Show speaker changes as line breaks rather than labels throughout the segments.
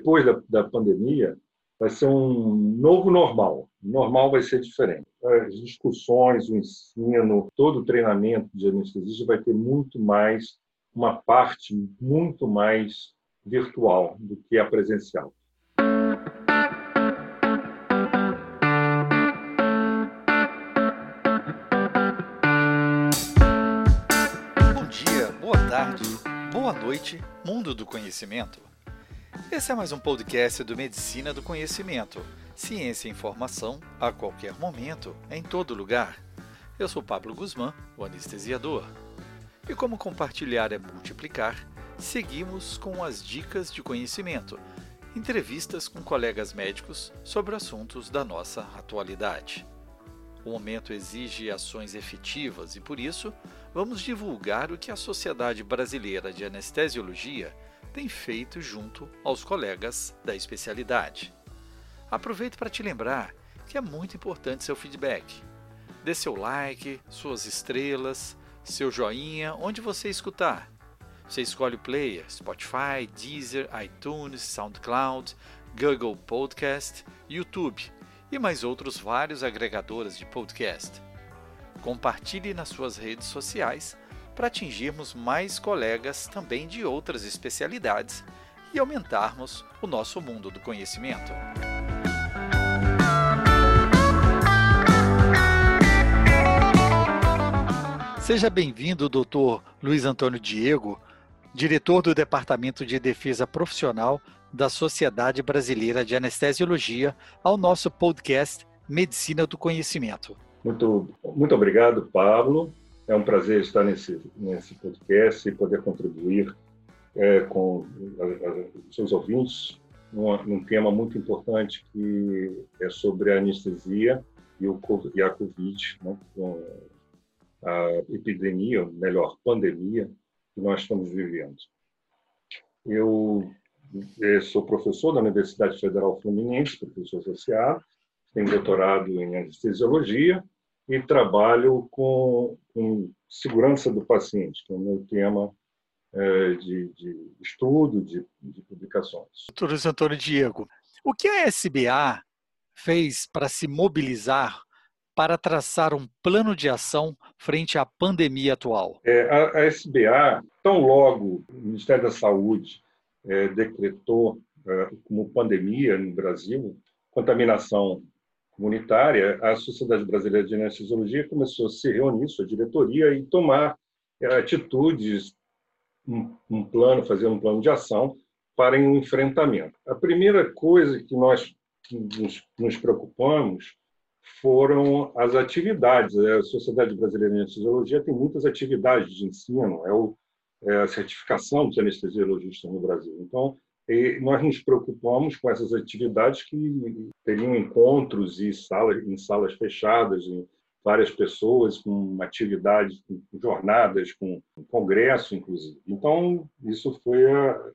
Depois da, da pandemia, vai ser um novo normal. O normal vai ser diferente. As discussões, o ensino, todo o treinamento de anestesista vai ter muito mais uma parte muito mais virtual do que a presencial.
Bom dia, boa tarde, boa noite, mundo do conhecimento. Esse é mais um podcast do Medicina do Conhecimento. Ciência e informação a qualquer momento, em todo lugar. Eu sou Pablo Guzmán, o anestesiador. E como compartilhar é multiplicar, seguimos com as dicas de conhecimento, entrevistas com colegas médicos sobre assuntos da nossa atualidade. O momento exige ações efetivas e, por isso, vamos divulgar o que a Sociedade Brasileira de Anestesiologia tem feito junto aos colegas da especialidade. Aproveito para te lembrar que é muito importante seu feedback. Dê seu like, suas estrelas, seu joinha, onde você escutar. Você escolhe o player: Spotify, Deezer, iTunes, SoundCloud, Google Podcast, YouTube e mais outros vários agregadores de podcast. Compartilhe nas suas redes sociais para atingirmos mais colegas também de outras especialidades e aumentarmos o nosso mundo do conhecimento. Seja bem-vindo, Dr. Luiz Antônio Diego, diretor do Departamento de Defesa Profissional da Sociedade Brasileira de Anestesiologia, ao nosso podcast Medicina do Conhecimento.
Muito, muito obrigado, Pablo. É um prazer estar nesse, nesse podcast e poder contribuir é, com os seus ouvintes num, tema muito importante que é sobre a anestesia e, o, e a Covid, né, a epidemia, ou melhor, pandemia que nós estamos vivendo. Eu é, sou professor da Universidade Federal Fluminense, professor associado, tenho doutorado em anestesiologia e trabalho com, com segurança do paciente, que é o meu tema é, de, de, estudo, de, de publicações.
Doutor Antônio Diego, o que a SBA fez para se mobilizar para traçar um plano de ação frente à pandemia atual?
É, a, a, SBA, tão logo o Ministério da Saúde é, decretou é, como pandemia no Brasil contaminação comunitária, a Sociedade Brasileira de Anestesiologia começou a se reunir, sua diretoria, e tomar é, atitudes, um, um plano, fazer um plano de ação para um enfrentamento. A primeira coisa que nós nos, nos preocupamos foram as atividades. A Sociedade Brasileira de Anestesiologia tem muitas atividades de ensino, é, o, é a certificação dos anestesiologistas no Brasil. Então, e nós nos preocupamos com essas atividades que teriam encontros e salas, em salas fechadas, em várias pessoas, com atividades, com jornadas, com congresso, inclusive. Então, isso foi a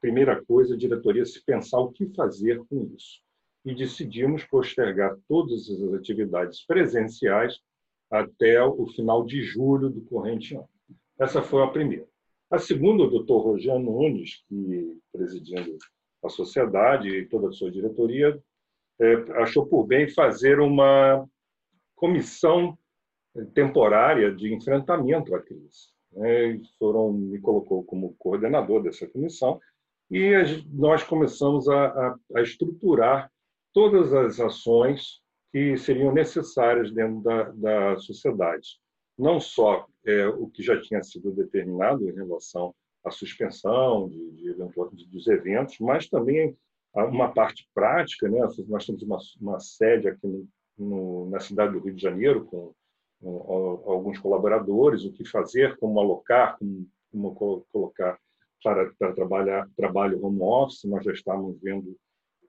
primeira coisa, a diretoria se pensar o que fazer com isso. E decidimos postergar todas as atividades presenciais até o final de julho do corrente ano. Essa foi a primeira. A segunda, o doutor Rogério Nunes, que presidindo a sociedade e toda a sua diretoria, é, achou por bem fazer uma comissão temporária de enfrentamento à crise. Né? Foram me colocou como coordenador dessa comissão e nós começamos a, a, a estruturar todas as ações que seriam necessárias dentro da, da sociedade não só é, o que já tinha sido determinado em relação à suspensão de, de, dos eventos, mas também uma parte prática. Né? Nós temos uma, uma sede aqui no, no, na cidade do Rio de Janeiro com, alguns colaboradores, o que fazer, como alocar, como, como colocar para, para trabalhar trabalho home office, nós já estamos vendo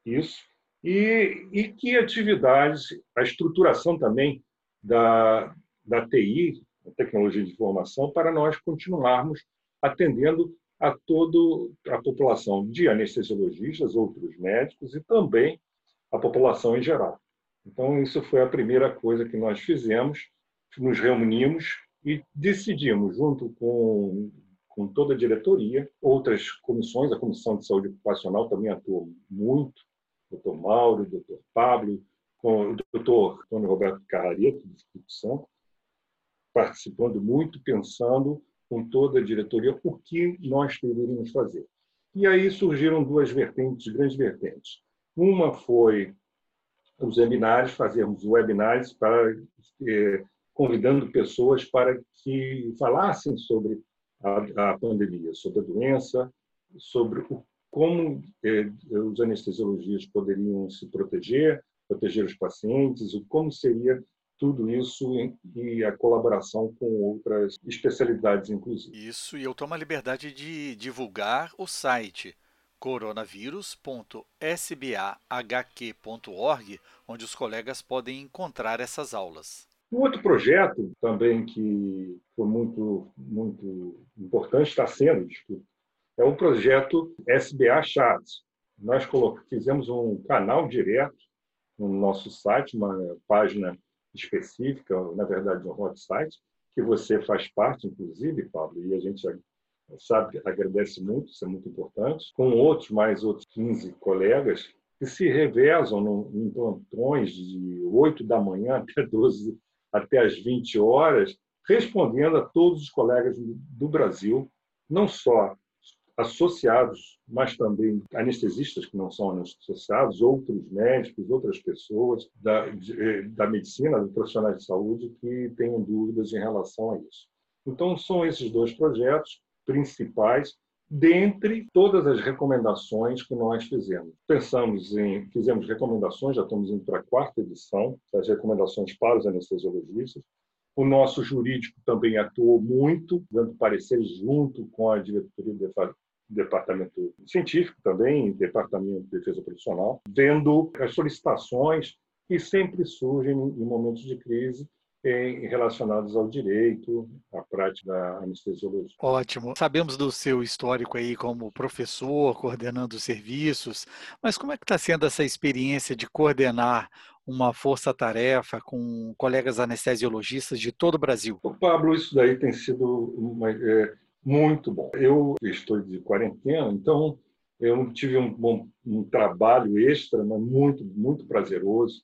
isso. E, e que atividades, a estruturação também da, da TI, tecnologia de informação, para nós continuarmos atendendo a toda a população de anestesiologistas, outros médicos e também a população em geral. Então, isso foi a primeira coisa que nós fizemos, nos reunimos e decidimos, junto com, com toda a diretoria, outras comissões, a Comissão de Saúde Ocupacional também atuou muito, doutor Mauro, doutor Pablo, com o doutor Antônio Roberto Carrareto, do Espírito Santo, participando muito, pensando com toda a diretoria o que nós deveríamos fazer. E aí surgiram duas vertentes, grandes vertentes. Uma foi os webinários, fazermos webinários para eh, convidando pessoas para que falassem sobre a, a pandemia, sobre a doença, sobre o, como eh, os anestesiologistas poderiam se proteger, proteger os pacientes, o como seria tudo isso e a colaboração com outras especialidades, inclusive.
Isso, e eu tomo a liberdade de divulgar o site coronavírus.sbahq.org, onde os colegas podem encontrar essas aulas.
Um outro projeto também que foi muito, muito importante, está sendo discutido, é o projeto SBA Chat. Nós fizemos um canal direto no nosso site, uma página específica, na verdade, um hot site, que você faz parte, inclusive, Pablo, e a gente sabe, agradece muito, isso é muito importante, com outros, mais outros 15 colegas, que se revezam em plantões de 8 da manhã até 12, até as 20 horas, respondendo a todos os colegas do Brasil, não só associados, mas também anestesistas que não são associados, outros médicos, outras pessoas da, de, da medicina, dos profissionais de saúde que tenham dúvidas em relação a isso. Então, são esses dois projetos principais dentre todas as recomendações que nós fizemos. Pensamos em, fizemos recomendações, já estamos indo para a quarta edição, das recomendações para os anestesiologistas. O nosso jurídico também atuou muito, dando pareceres junto com a diretoria departamento científico também, departamento de defesa profissional, vendo as solicitações que sempre surgem em momentos de crise em, relacionados ao direito, à prática da anestesiologia.
Ótimo. Sabemos do seu histórico aí como professor, coordenando serviços, mas como é que está sendo essa experiência de coordenar uma força-tarefa com colegas anestesiologistas de todo o Brasil?
O Pablo, isso daí tem sido uma, é, muito bom. Eu estou de quarentena, então eu tive um, bom, um trabalho extra, mas muito, muito prazeroso.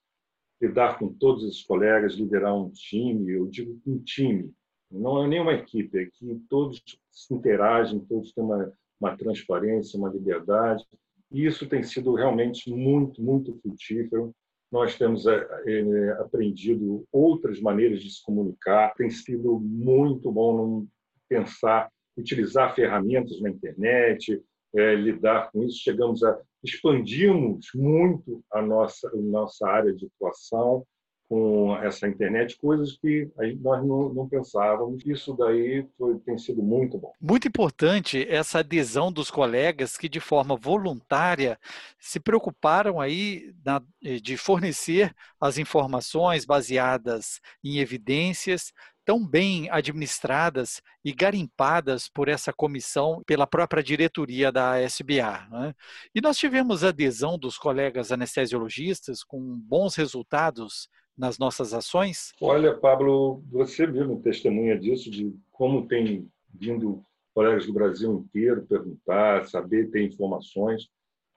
Lidar com todos os colegas, liderar um time, eu digo um time, não é nem uma equipe, é que todos se interagem, todos têm uma, uma transparência, uma liberdade, e isso tem sido realmente muito, muito frutífero. Nós temos é, aprendido outras maneiras de se comunicar, tem sido muito bom pensar utilizar ferramentas na internet, é, lidar com isso. Chegamos a expandimos muito a nossa a nossa área de atuação com essa internet, coisas que nós não, não pensávamos. Isso daí foi, tem sido muito bom.
Muito importante essa adesão dos colegas que, de forma voluntária, se preocuparam aí na, de fornecer as informações baseadas em evidências, tão bem administradas e garimpadas por essa comissão, pela própria diretoria da SBA. Né? E nós tivemos adesão dos colegas anestesiologistas com bons resultados nas nossas ações?
Olha, Pablo, você mesmo testemunha disso, de como tem vindo colegas do Brasil inteiro perguntar, saber, ter informações.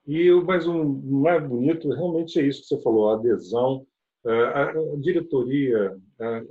E o mais bonito realmente é isso que você falou, a adesão a, diretoria,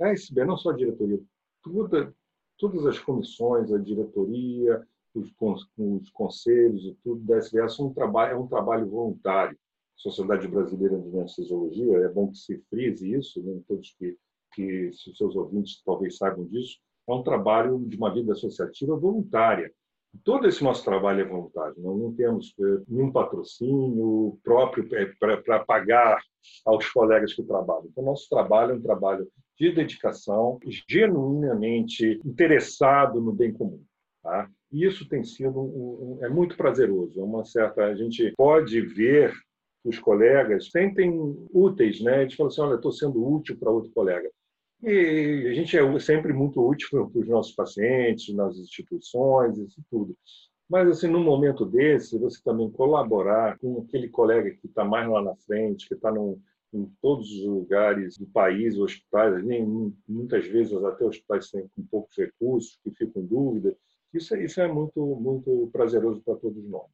a SB, não só a diretoria, toda, todas as comissões, a diretoria, os, os conselhos e tudo da SBA são um trabalho, é um trabalho voluntário. Sociedade Brasileira de Anestesiologia, é bom que se frise isso, né? todos que, que se seus ouvintes talvez saibam disso, é um trabalho de uma vida associativa voluntária. Todo esse nosso trabalho é voluntário, nós não temos eh, nenhum patrocínio próprio para pagar aos colegas que trabalham. Então, nosso trabalho é um trabalho de dedicação, genuinamente interessado no bem comum. Tá? E isso tem sido um, um, é muito prazeroso. É uma certa a gente pode ver os colegas sentem úteis, né? A gente fala assim, olha, estou sendo útil para outro colega. E a gente é sempre muito útil para os nossos pacientes, nas instituições, isso tudo. Mas, assim, num momento desse, você também colaborar com aquele colega que está mais lá na frente, que está em todos os lugares do país, hospitais, nem, muitas vezes até hospitais com poucos recursos, que ficam em dúvida, Isso, é, isso é muito, muito prazeroso para todos nós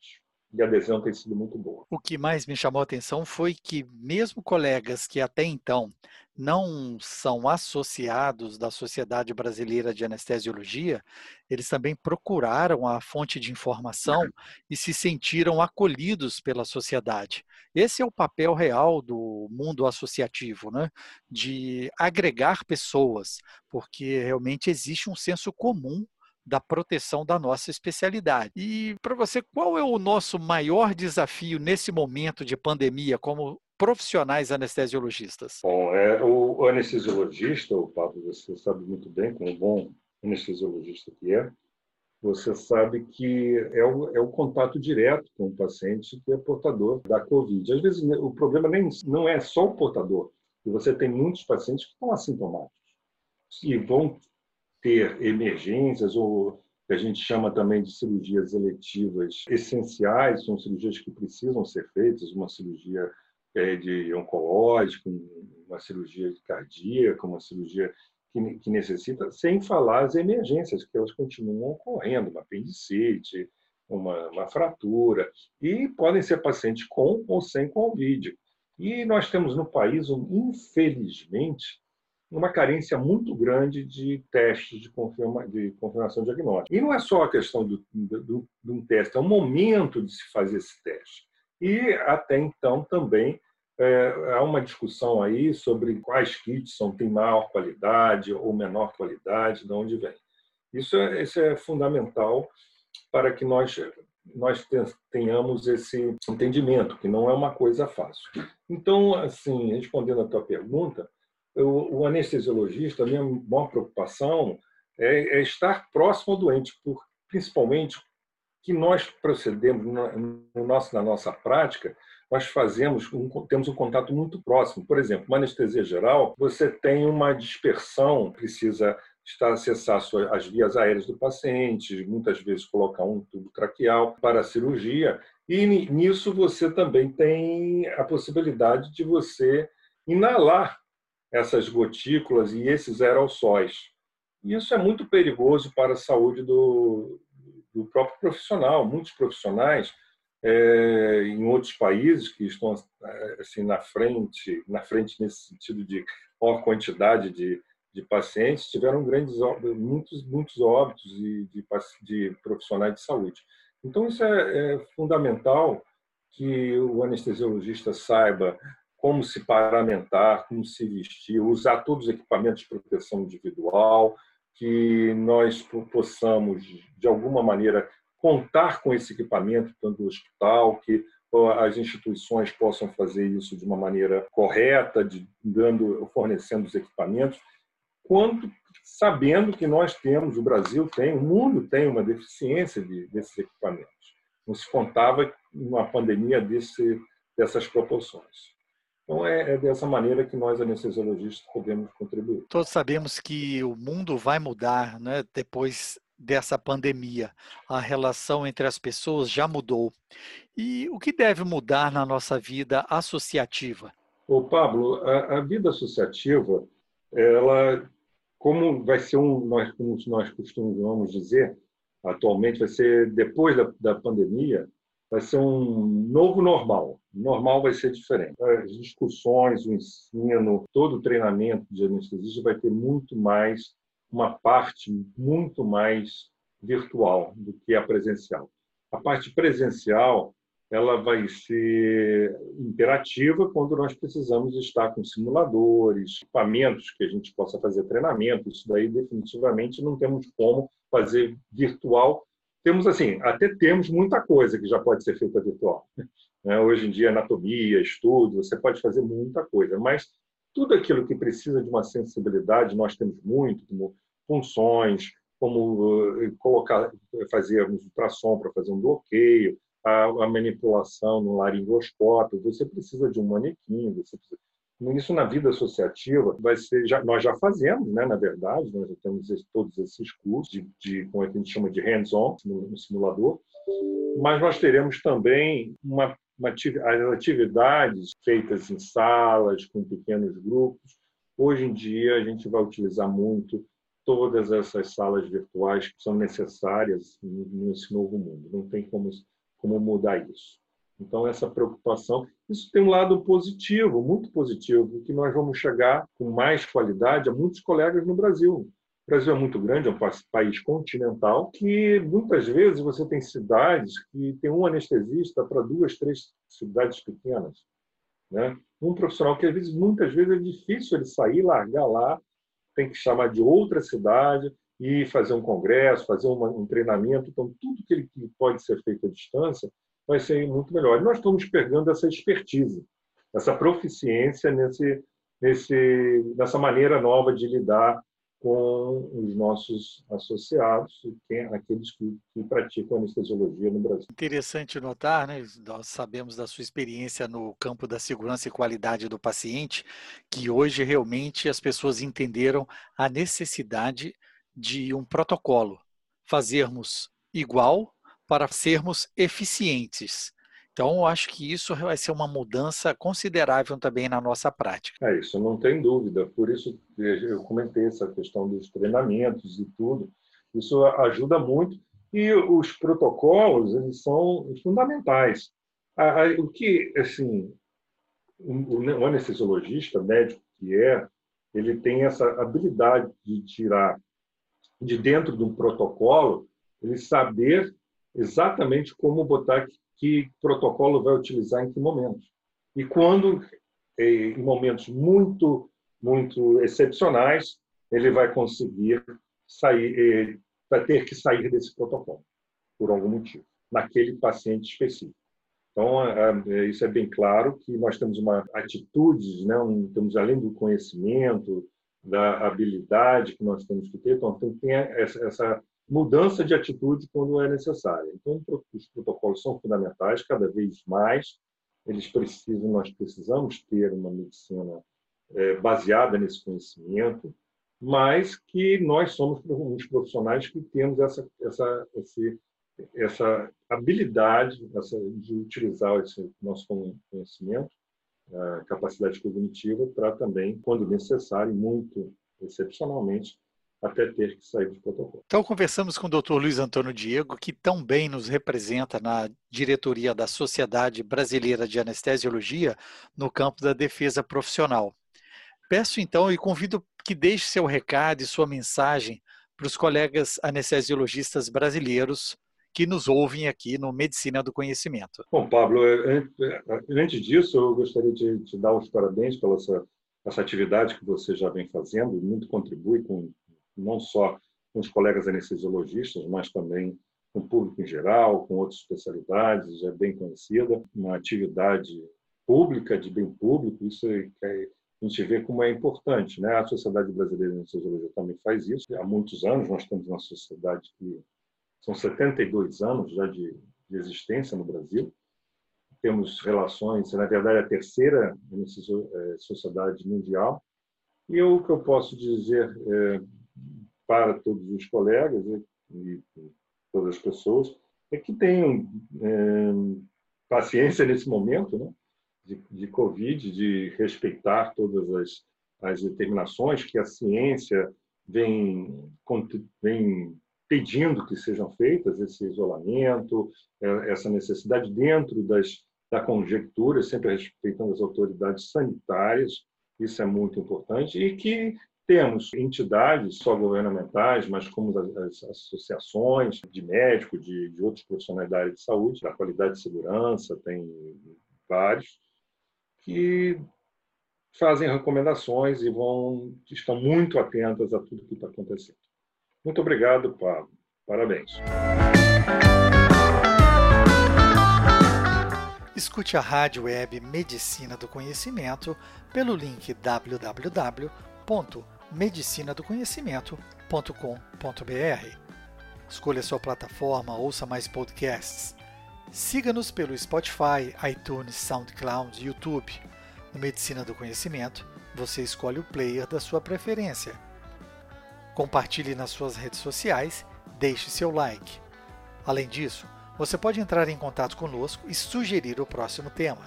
e a adesão tem sido muito boa.
O que mais me chamou a atenção foi que, mesmo colegas que até então não são associados da Sociedade Brasileira de Anestesiologia, eles também procuraram a fonte de informação e se sentiram acolhidos pela sociedade. Esse é o papel real do mundo associativo, né? de agregar pessoas, porque realmente existe um senso comum da proteção da nossa especialidade. E para você, qual é o nosso maior desafio nesse momento de pandemia como profissionais anestesiologistas?
Bom, é, o anestesiologista, o Pablo, você sabe muito bem, como bom anestesiologista que é, você sabe que é o, é o, contato direto com o paciente que é portador da Covid. Às vezes, o problema nem, não é só o portador, e você tem muitos pacientes que estão assintomáticos e vão ter emergências ou que a gente chama também de cirurgias eletivas essenciais, são cirurgias que precisam ser feitas, uma cirurgia de oncológica, uma cirurgia cardíaca, uma cirurgia que, que, necessita, sem falar as emergências, que elas continuam ocorrendo, uma apendicite, uma, uma fratura, e podem ser pacientes com ou sem Covid. E nós temos no país, infelizmente, uma carência muito grande de testes de, confirma, de confirmação diagnóstica. E não é só a questão do, do, de um teste, é o momento de se fazer esse teste. E até então também é, há uma discussão aí sobre quais kits são, têm maior qualidade ou menor qualidade, de onde vem. Isso é, isso é fundamental para que nós nós tenhamos esse entendimento, que não é uma coisa fácil. Então, assim, respondendo a tua pergunta, o, o anestesiologista, a minha maior preocupação é, é estar próximo ao doente, por, principalmente que nós procedemos no nosso, na nossa prática, nós fazemos um, temos um contato muito próximo. Por exemplo, uma anestesia geral, você tem uma dispersão, precisa estar acessar as vias aéreas do paciente, muitas vezes colocar um tubo traqueal para a cirurgia, e nisso você também tem a possibilidade de você inalar essas gotículas e esses aerossóis. E isso é muito perigoso para a saúde do, do próprio profissional. Muitos profissionais é, em outros países que estão assim na frente, na frente nesse sentido de maior quantidade de, de pacientes, tiveram grandes muitos muitos óbitos de, de, de profissionais de saúde. Então isso é, é fundamental que o anestesiologista saiba como se paramentar, como se vestir, usar todos os equipamentos de proteção individual, que nós possamos, de alguma maneira, contar com esse equipamento tanto do hospital, que as instituições possam fazer isso de uma maneira correta, de, dando, fornecendo os equipamentos, quanto sabendo que nós temos, o Brasil tem, o mundo tem uma deficiência de, desses equipamentos. Não se contava uma pandemia desse, dessas proporções. Então, é, é, dessa maneira que nós, anestesiologistas, podemos contribuir.
Todos sabemos que o mundo vai mudar né, depois dessa pandemia. A relação entre as pessoas já mudou. E o que deve mudar na nossa vida associativa?
Ô, Pablo, a, a vida associativa, ela, como vai ser um, nós, como nós costumamos dizer, atualmente vai ser depois da, da pandemia, vai ser um novo normal. Normal vai ser diferente. As discussões, o ensino, todo o treinamento de anestesista vai ter muito mais uma parte muito mais virtual do que a presencial. A parte presencial ela vai ser imperativa quando nós precisamos estar com simuladores, equipamentos que a gente possa fazer treinamento. Isso daí definitivamente não temos como fazer virtual temos assim, até temos muita coisa que já pode ser feita virtual. Né? Hoje em dia, anatomia, estudo, você pode fazer muita coisa, mas tudo aquilo que precisa de uma sensibilidade, nós temos muito, como funções, como eh, colocar, fazermos ultrassom para fazer um bloqueio, a, a manipulação no laringoscópio, você precisa de um manequim, você precisa isso na vida associativa vai ser, já, nós já fazemos, né, na verdade, nós já temos esse, todos esses cursos de, de como é a gente chama de hands-on no simulador, mas nós teremos também uma as atividades feitas em salas com pequenos grupos. Hoje em dia a gente vai utilizar muito todas essas salas virtuais que são necessárias nesse novo mundo. Não tem como, como mudar isso. Então, essa preocupação, isso tem um lado positivo, muito positivo, que nós vamos chegar com mais qualidade a muitos colegas no Brasil. Brasil é muito grande, é um país continental, que muitas vezes você tem cidades que tem um anestesista para duas, três cidades pequenas. Né? Um profissional que, às vezes, muitas vezes é difícil ele sair, largar lá, tem que chamar de outra cidade e fazer um congresso, fazer um treinamento. Então, tudo que, ele, pode ser feito à distância vai ser muito melhor. E nós estamos pegando essa expertise, essa proficiência nesse, nesse, nessa maneira nova de lidar com os nossos associados, aqueles que, que, praticam anestesiologia no Brasil.
Interessante notar, né? nós sabemos da sua experiência no campo da segurança e qualidade do paciente, que hoje realmente as pessoas entenderam a necessidade de um protocolo, fazermos igual para sermos eficientes. Então, eu acho que isso vai ser uma mudança considerável também na nossa prática.
É isso, não tem dúvida. Por isso eu comentei essa questão dos treinamentos e tudo. Isso ajuda muito e os protocolos eles são fundamentais. O que, assim, o anestesiologista médico que é, ele tem essa habilidade de tirar de dentro de um protocolo, ele saber exatamente como botar que protocolo vai utilizar em que momento. E quando, em momentos muito, muito excepcionais, ele vai conseguir sair, vai ter que sair desse protocolo, por algum motivo, naquele paciente específico. Então, isso é bem claro que nós temos uma atitude, né? temos além do conhecimento, da habilidade que nós temos que ter, então tem essa mudança de atitude quando é necessária. Então, os protocolos são fundamentais, cada vez mais eles precisam, nós precisamos ter uma medicina é, baseada nesse conhecimento, mas que nós somos uns profissionais que temos essa essa esse, essa habilidade essa, de utilizar esse nosso conhecimento, capacidade cognitiva para também, quando necessário, muito excepcionalmente, até ter que sair do protocolo.
Então, conversamos com o Dr. Luiz Antônio Diego, que tão bem nos representa na diretoria da Sociedade Brasileira de Anestesiologia no campo da defesa profissional. Peço então e convido que deixe seu recado e sua mensagem para os colegas anestesiologistas brasileiros que nos ouvem aqui no Medicina do Conhecimento.
Bom, Pablo, é, é, antes disso, eu gostaria de te dar os parabéns pela essa, essa atividade que você já vem fazendo, muito contribui com não só com os colegas anestesiologistas, mas também com o público em geral, com outras especialidades, é bem conhecida, uma atividade pública, de bem público, isso é, é, a gente vê como é importante. Né? A Sociedade Brasileira de Anestesiologia também faz isso. Há muitos anos nós temos uma sociedade que são 72 anos já de, de existência no Brasil. Temos relações, na verdade, a terceira é, sociedade mundial. E o que eu posso dizer é, para todos os colegas e, todas as pessoas é que tenham é, paciência nesse momento né, de, de Covid, de respeitar todas as, as determinações que a ciência vem, vem pedindo que sejam feitas, esse isolamento, é, essa necessidade dentro das, da conjectura, sempre respeitando as autoridades sanitárias, isso é muito importante, e que temos entidades só governamentais, mas como as, as associações de médicos, de, de, outros profissionais da área de saúde, da qualidade de segurança, tem vários, que fazem recomendações e vão estão muito atentas a tudo que está acontecendo. Muito obrigado, Pablo. Parabéns.
Escute a rádio web Medicina do Conhecimento pelo link www medicinadoconhecimento.com.br. Escolha sua plataforma, ouça mais podcasts. Siga-nos pelo Spotify, iTunes, SoundCloud, YouTube. No Medicina do Conhecimento, você escolhe o player da sua preferência. Compartilhe nas suas redes sociais, deixe seu like. Além disso, você pode entrar em contato conosco e sugerir o próximo tema.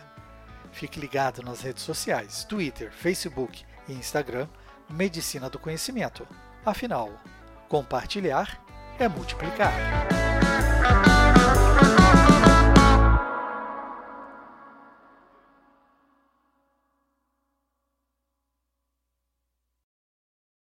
Fique ligado nas redes sociais, Twitter, Facebook e Instagram Medicina do Conhecimento. Afinal, compartilhar é multiplicar.